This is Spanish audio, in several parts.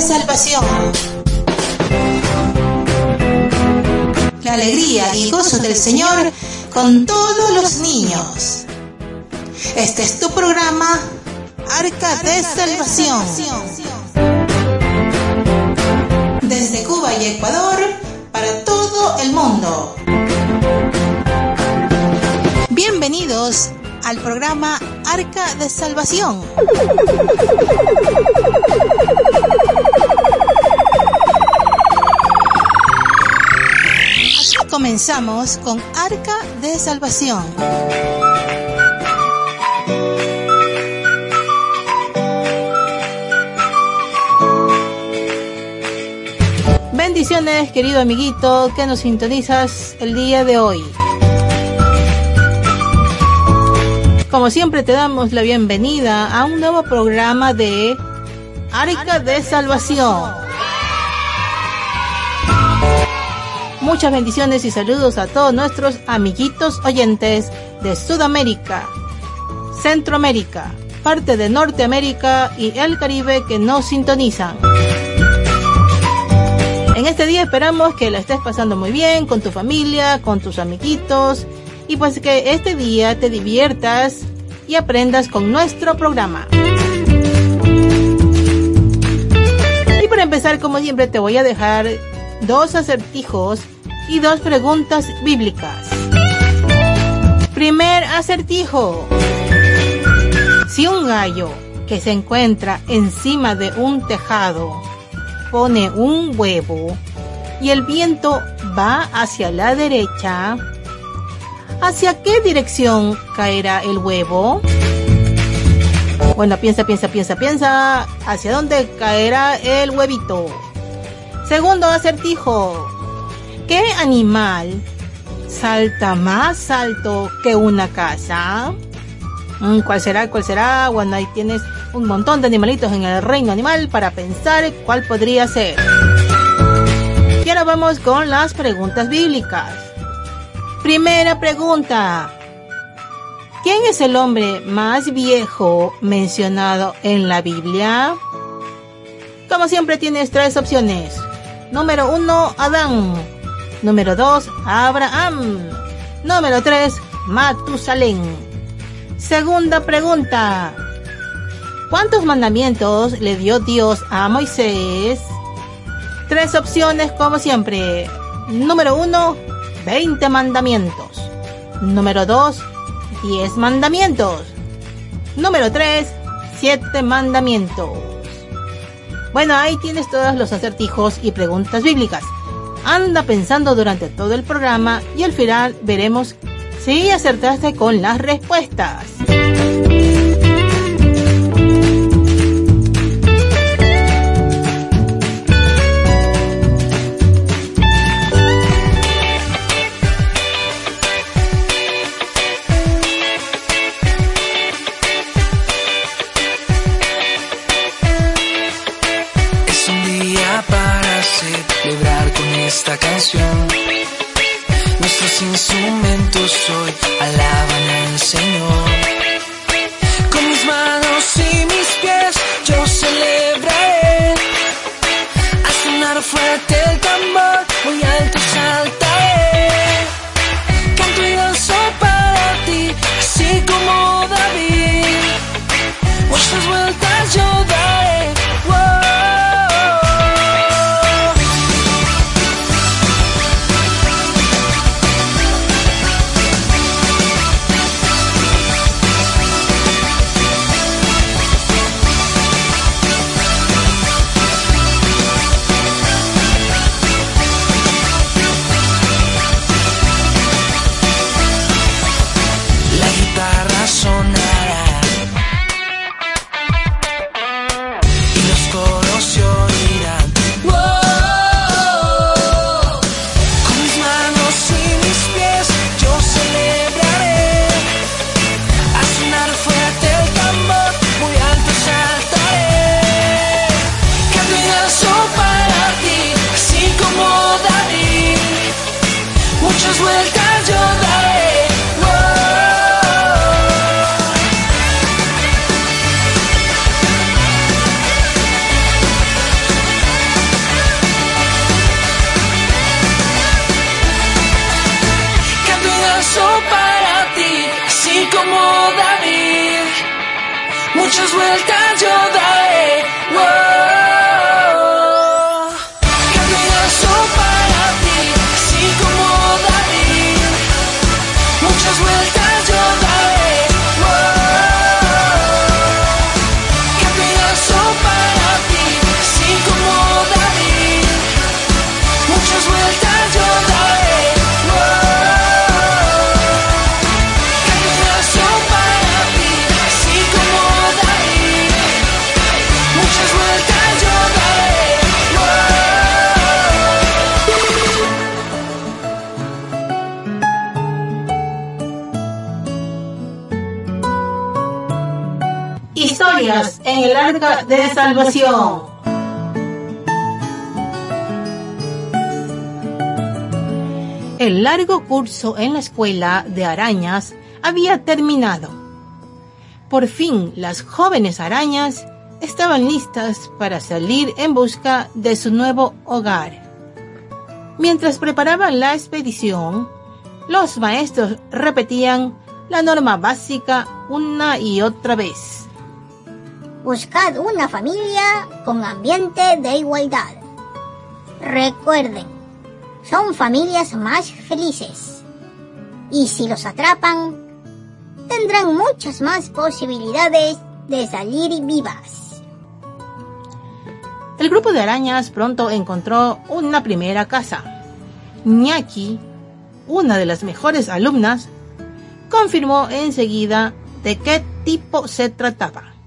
salvación. La alegría y gozo del Señor con todos los niños. Este es tu programa Arca de Salvación. Desde Cuba y Ecuador para todo el mundo. Bienvenidos al programa Arca de Salvación. Comenzamos con Arca de Salvación. Bendiciones, querido amiguito, que nos sintonizas el día de hoy. Como siempre te damos la bienvenida a un nuevo programa de Arca de Salvación. Muchas bendiciones y saludos a todos nuestros amiguitos oyentes de Sudamérica, Centroamérica, parte de Norteamérica y el Caribe que nos sintonizan. En este día esperamos que la estés pasando muy bien con tu familia, con tus amiguitos y pues que este día te diviertas y aprendas con nuestro programa. Y para empezar, como siempre, te voy a dejar dos acertijos y dos preguntas bíblicas. Primer acertijo. Si un gallo que se encuentra encima de un tejado pone un huevo y el viento va hacia la derecha, ¿hacia qué dirección caerá el huevo? Bueno, piensa, piensa, piensa, piensa. ¿Hacia dónde caerá el huevito? Segundo acertijo. ¿Qué animal salta más alto que una casa? Mm, ¿Cuál será? ¿Cuál será? Bueno, ahí tienes un montón de animalitos en el reino animal para pensar cuál podría ser. Y ahora vamos con las preguntas bíblicas. Primera pregunta. ¿Quién es el hombre más viejo mencionado en la Biblia? Como siempre tienes tres opciones. Número uno, Adán. Número dos, Abraham. Número tres, Matusalén. Segunda pregunta. ¿Cuántos mandamientos le dio Dios a Moisés? Tres opciones como siempre. Número uno, 20 mandamientos. Número 2, 10 mandamientos. Número 3, 7 mandamientos. Bueno, ahí tienes todos los acertijos y preguntas bíblicas. Anda pensando durante todo el programa y al final veremos si acertaste con las respuestas. Instrumentos hoy De salvación. El largo curso en la escuela de arañas había terminado. Por fin las jóvenes arañas estaban listas para salir en busca de su nuevo hogar. Mientras preparaban la expedición, los maestros repetían la norma básica una y otra vez. Buscad una familia con ambiente de igualdad. Recuerden, son familias más felices. Y si los atrapan, tendrán muchas más posibilidades de salir vivas. El grupo de arañas pronto encontró una primera casa. Ñaki, una de las mejores alumnas, confirmó enseguida de qué tipo se trataba.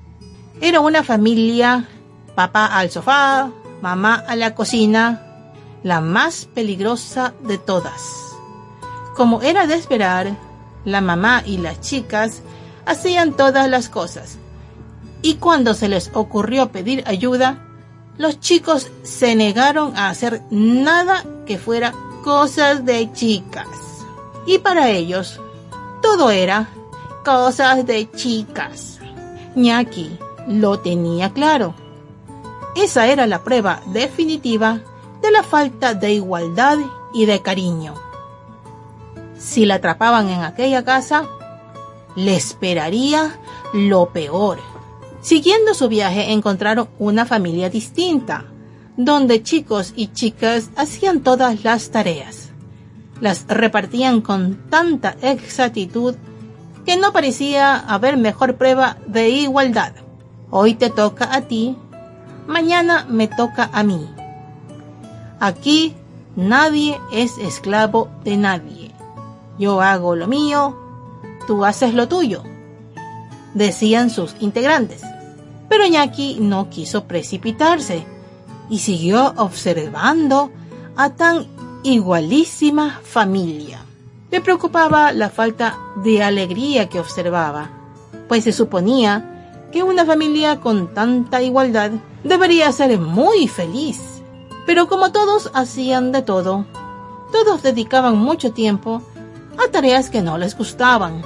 Era una familia, papá al sofá, mamá a la cocina, la más peligrosa de todas. Como era de esperar, la mamá y las chicas hacían todas las cosas. Y cuando se les ocurrió pedir ayuda, los chicos se negaron a hacer nada que fuera cosas de chicas. Y para ellos, todo era cosas de chicas. Ñaki lo tenía claro. Esa era la prueba definitiva de la falta de igualdad y de cariño. Si la atrapaban en aquella casa, le esperaría lo peor. Siguiendo su viaje encontraron una familia distinta, donde chicos y chicas hacían todas las tareas. Las repartían con tanta exactitud que no parecía haber mejor prueba de igualdad. Hoy te toca a ti, mañana me toca a mí. Aquí nadie es esclavo de nadie. Yo hago lo mío, tú haces lo tuyo, decían sus integrantes. Pero Ñaki no quiso precipitarse y siguió observando a tan igualísima familia. Le preocupaba la falta de alegría que observaba, pues se suponía que una familia con tanta igualdad debería ser muy feliz. Pero como todos hacían de todo, todos dedicaban mucho tiempo a tareas que no les gustaban.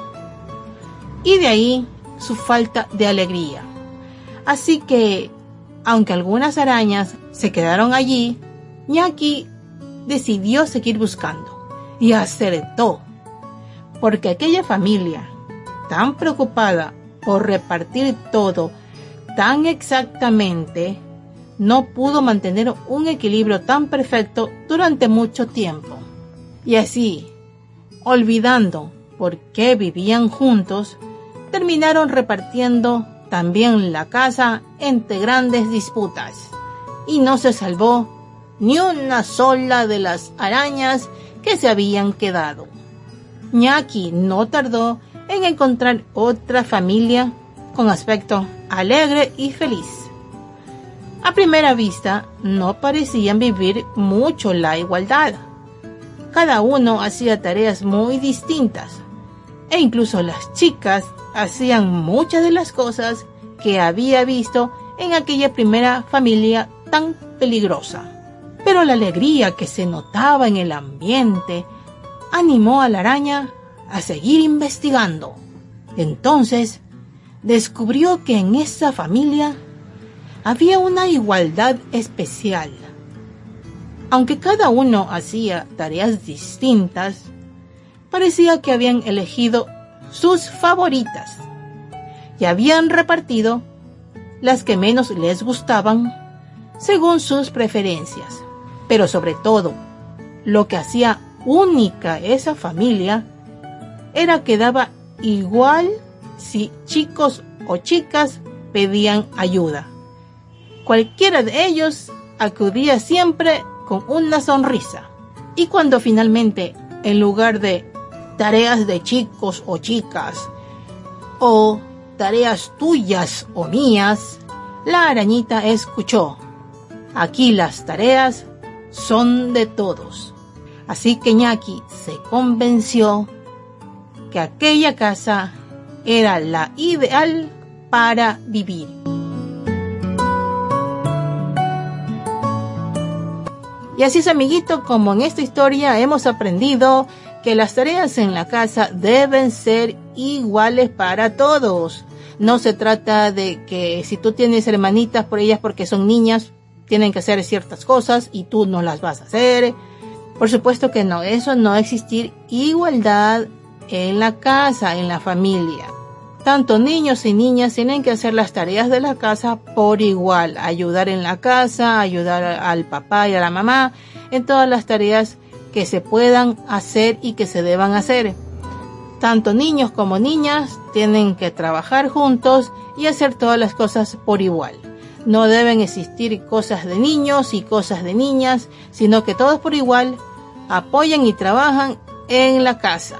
Y de ahí su falta de alegría. Así que, aunque algunas arañas se quedaron allí, Ñaki decidió seguir buscando y acertó, porque aquella familia, tan preocupada por repartir todo tan exactamente, no pudo mantener un equilibrio tan perfecto durante mucho tiempo. Y así, olvidando por qué vivían juntos, terminaron repartiendo también la casa entre grandes disputas. Y no se salvó ni una sola de las arañas que se habían quedado. Ñaki no tardó en encontrar otra familia con aspecto alegre y feliz. A primera vista no parecían vivir mucho la igualdad. Cada uno hacía tareas muy distintas e incluso las chicas hacían muchas de las cosas que había visto en aquella primera familia tan peligrosa. Pero la alegría que se notaba en el ambiente animó a la araña a seguir investigando. Entonces, descubrió que en esa familia había una igualdad especial. Aunque cada uno hacía tareas distintas, parecía que habían elegido sus favoritas. y habían repartido las que menos les gustaban según sus preferencias. Pero sobre todo, lo que hacía única esa familia era que daba igual si chicos o chicas pedían ayuda. Cualquiera de ellos acudía siempre con una sonrisa. Y cuando finalmente, en lugar de tareas de chicos o chicas, o tareas tuyas o mías, la arañita escuchó. Aquí las tareas son de todos. Así que Ñaki se convenció que aquella casa era la ideal para vivir. Y así es, amiguito, como en esta historia hemos aprendido que las tareas en la casa deben ser iguales para todos. No se trata de que si tú tienes hermanitas por ellas porque son niñas, tienen que hacer ciertas cosas y tú no las vas a hacer. Por supuesto que no, eso no existir igualdad en la casa, en la familia. Tanto niños y niñas tienen que hacer las tareas de la casa por igual, ayudar en la casa, ayudar al papá y a la mamá en todas las tareas que se puedan hacer y que se deban hacer. Tanto niños como niñas tienen que trabajar juntos y hacer todas las cosas por igual. No deben existir cosas de niños y cosas de niñas, sino que todos por igual apoyan y trabajan en la casa.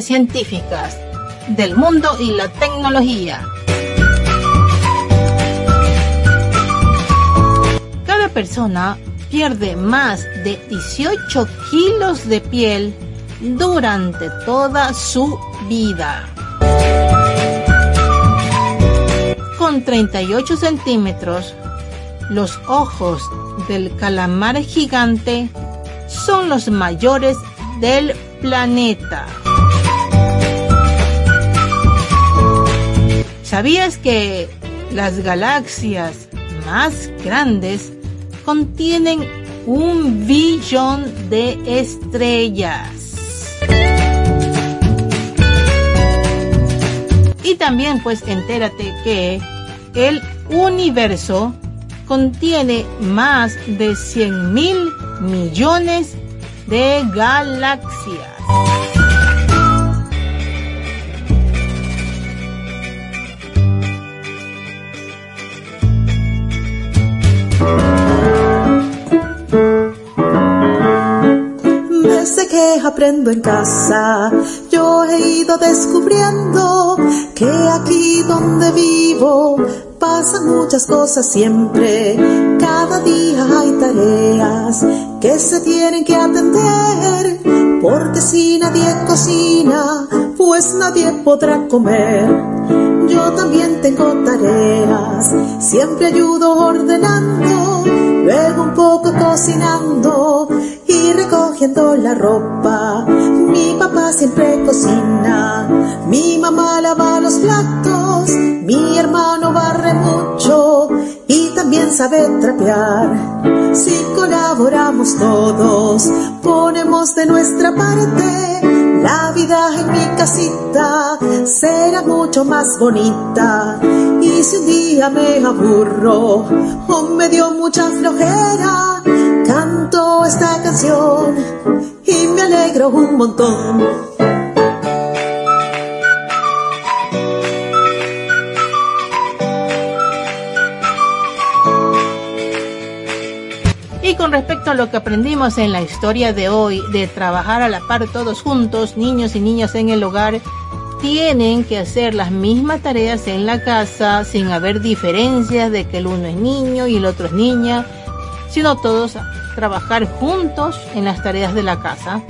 Científicas del mundo y la tecnología. Cada persona pierde más de 18 kilos de piel durante toda su vida. Con 38 centímetros, los ojos del calamar gigante son los mayores del planeta. ¿Sabías que las galaxias más grandes contienen un billón de estrellas? Y también pues entérate que el universo contiene más de 100 mil millones de galaxias. Aprendo en casa, yo he ido descubriendo que aquí donde vivo pasan muchas cosas siempre. Cada día hay tareas que se tienen que atender, porque si nadie cocina, pues nadie podrá comer. Yo también tengo tareas, siempre ayudo ordenando, luego un poco cocinando y recogiendo la ropa. Mi papá siempre cocina, mi mamá lava los platos, mi hermano barre mucho y también sabe trapear. Si colaboramos todos, ponemos de nuestra parte, la vida en mi casita será mucho más bonita. Y si un día me aburro o me dio mucha flojera, canto esta canción y me alegro un montón. Y con respecto a lo que aprendimos en la historia de hoy, de trabajar a la par todos juntos, niños y niñas en el hogar, tienen que hacer las mismas tareas en la casa sin haber diferencias de que el uno es niño y el otro es niña, sino todos trabajar juntos en las tareas de la casa.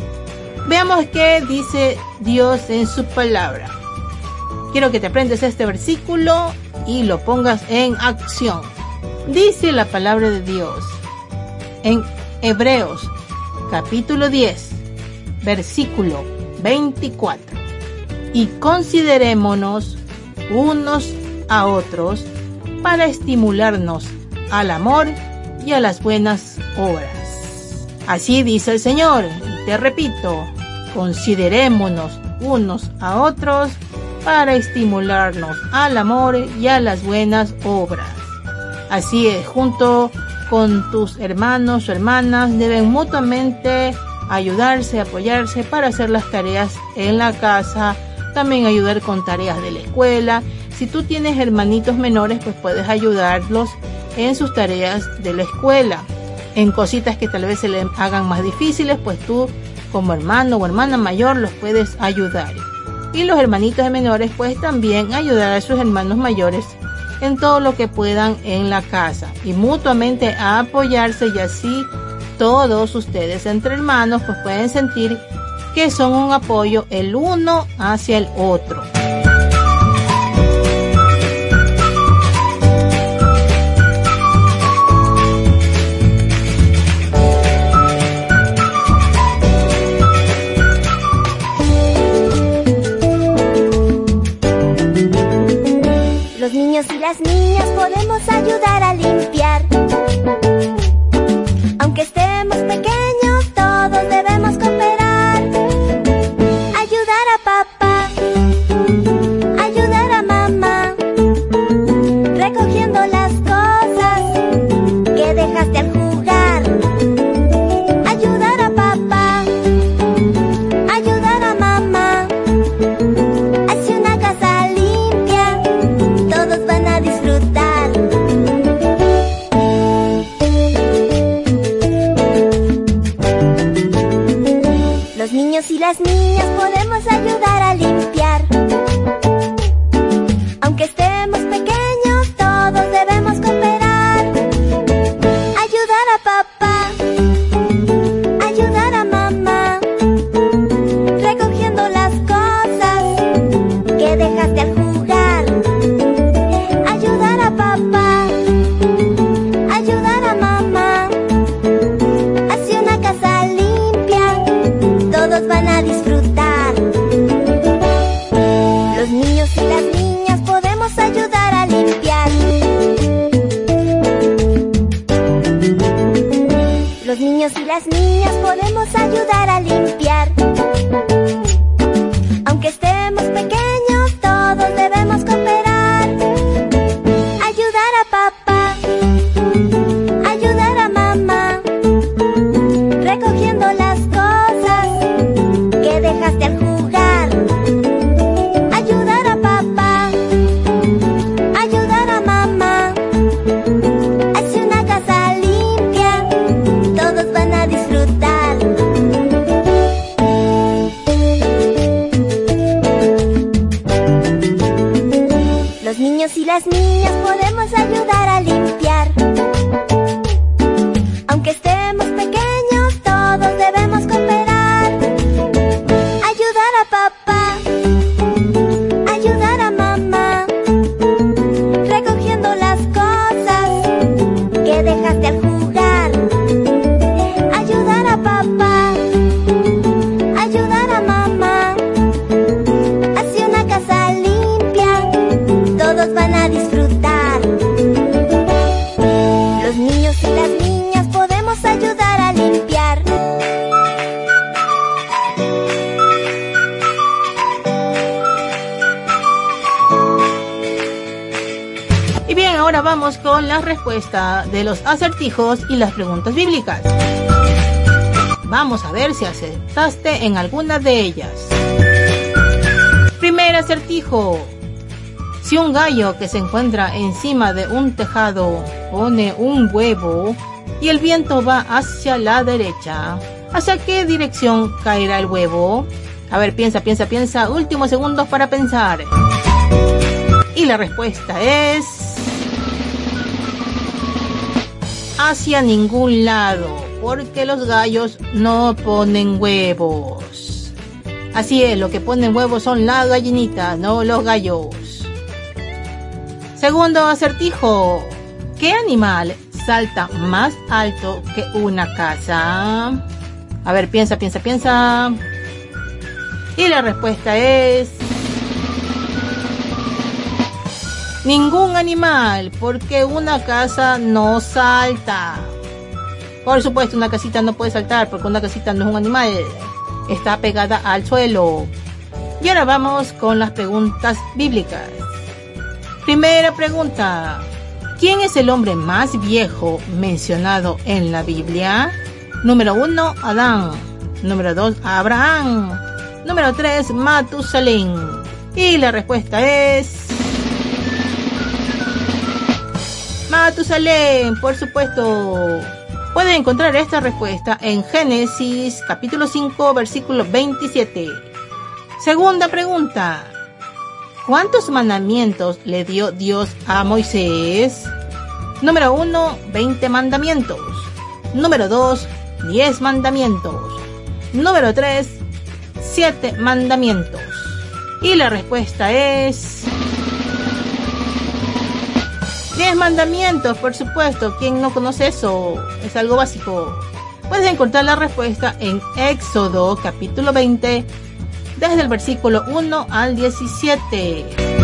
Veamos qué dice Dios en su palabra. Quiero que te aprendes este versículo y lo pongas en acción. Dice la palabra de Dios en Hebreos capítulo 10, versículo 24. Y considerémonos unos a otros para estimularnos al amor y a las buenas obras. Así dice el Señor, y te repito, considerémonos unos a otros para estimularnos al amor y a las buenas obras. Así es, junto con tus hermanos o hermanas deben mutuamente ayudarse, apoyarse para hacer las tareas en la casa, también ayudar con tareas de la escuela. Si tú tienes hermanitos menores, pues puedes ayudarlos en sus tareas de la escuela. En cositas que tal vez se les hagan más difíciles, pues tú como hermano o hermana mayor los puedes ayudar. Y los hermanitos menores, pues también ayudar a sus hermanos mayores en todo lo que puedan en la casa y mutuamente apoyarse y así todos ustedes entre hermanos pues pueden sentir que son un apoyo el uno hacia el otro. Y las niñas podemos ayudar a limpiar. Aunque estemos van a disfrutar. Los niños y las niñas podemos ayudar a limpiar. Y bien, ahora vamos con la respuesta de los acertijos y las preguntas bíblicas. Vamos a ver si acertaste en alguna de ellas. Primer acertijo. Si un gallo que se encuentra encima de un tejado pone un huevo y el viento va hacia la derecha, ¿hacia qué dirección caerá el huevo? A ver, piensa, piensa, piensa. Últimos segundos para pensar. Y la respuesta es... Hacia ningún lado, porque los gallos no ponen huevos. Así es, lo que ponen huevos son las gallinitas, no los gallos. Segundo acertijo. ¿Qué animal salta más alto que una casa? A ver, piensa, piensa, piensa. Y la respuesta es... Ningún animal, porque una casa no salta. Por supuesto, una casita no puede saltar, porque una casita no es un animal. Está pegada al suelo. Y ahora vamos con las preguntas bíblicas. Primera pregunta. ¿Quién es el hombre más viejo mencionado en la Biblia? Número uno, Adán. Número dos, Abraham. Número 3, Matusalén. Y la respuesta es... Matusalén, por supuesto. Pueden encontrar esta respuesta en Génesis capítulo 5, versículo 27. Segunda pregunta. ¿Cuántos mandamientos le dio Dios a Moisés? Número 1, 20 mandamientos. Número 2, 10 mandamientos. Número 3, siete mandamientos? Y la respuesta es... Diez mandamientos, por supuesto. ¿Quién no conoce eso? Es algo básico. Puedes encontrar la respuesta en Éxodo capítulo 20, desde el versículo 1 al 17.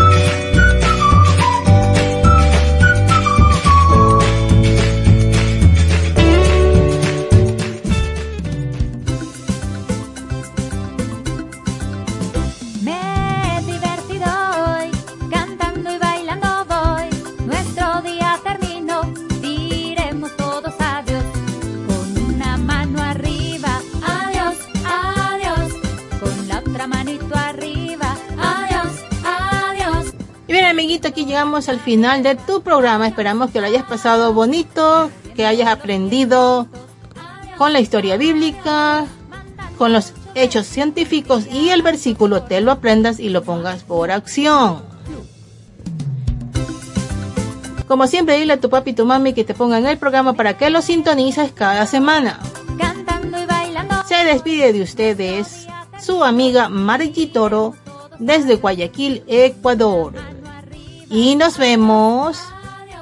Llegamos al final de tu programa. Esperamos que lo hayas pasado bonito, que hayas aprendido con la historia bíblica, con los hechos científicos y el versículo te lo aprendas y lo pongas por acción. Como siempre, dile a tu papi y tu mami que te pongan el programa para que lo sintonices cada semana. Se despide de ustedes su amiga Margie Toro desde Guayaquil, Ecuador y nos vemos.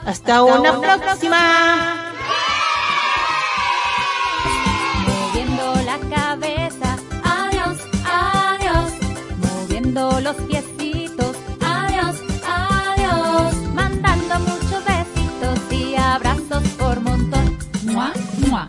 Hasta, Hasta una, una, próxima. Moviendo la cabeza, adiós, adiós. Moviendo los piecitos, adiós, adiós. Mandando muchos besitos y abrazos por montón. Mua, mua.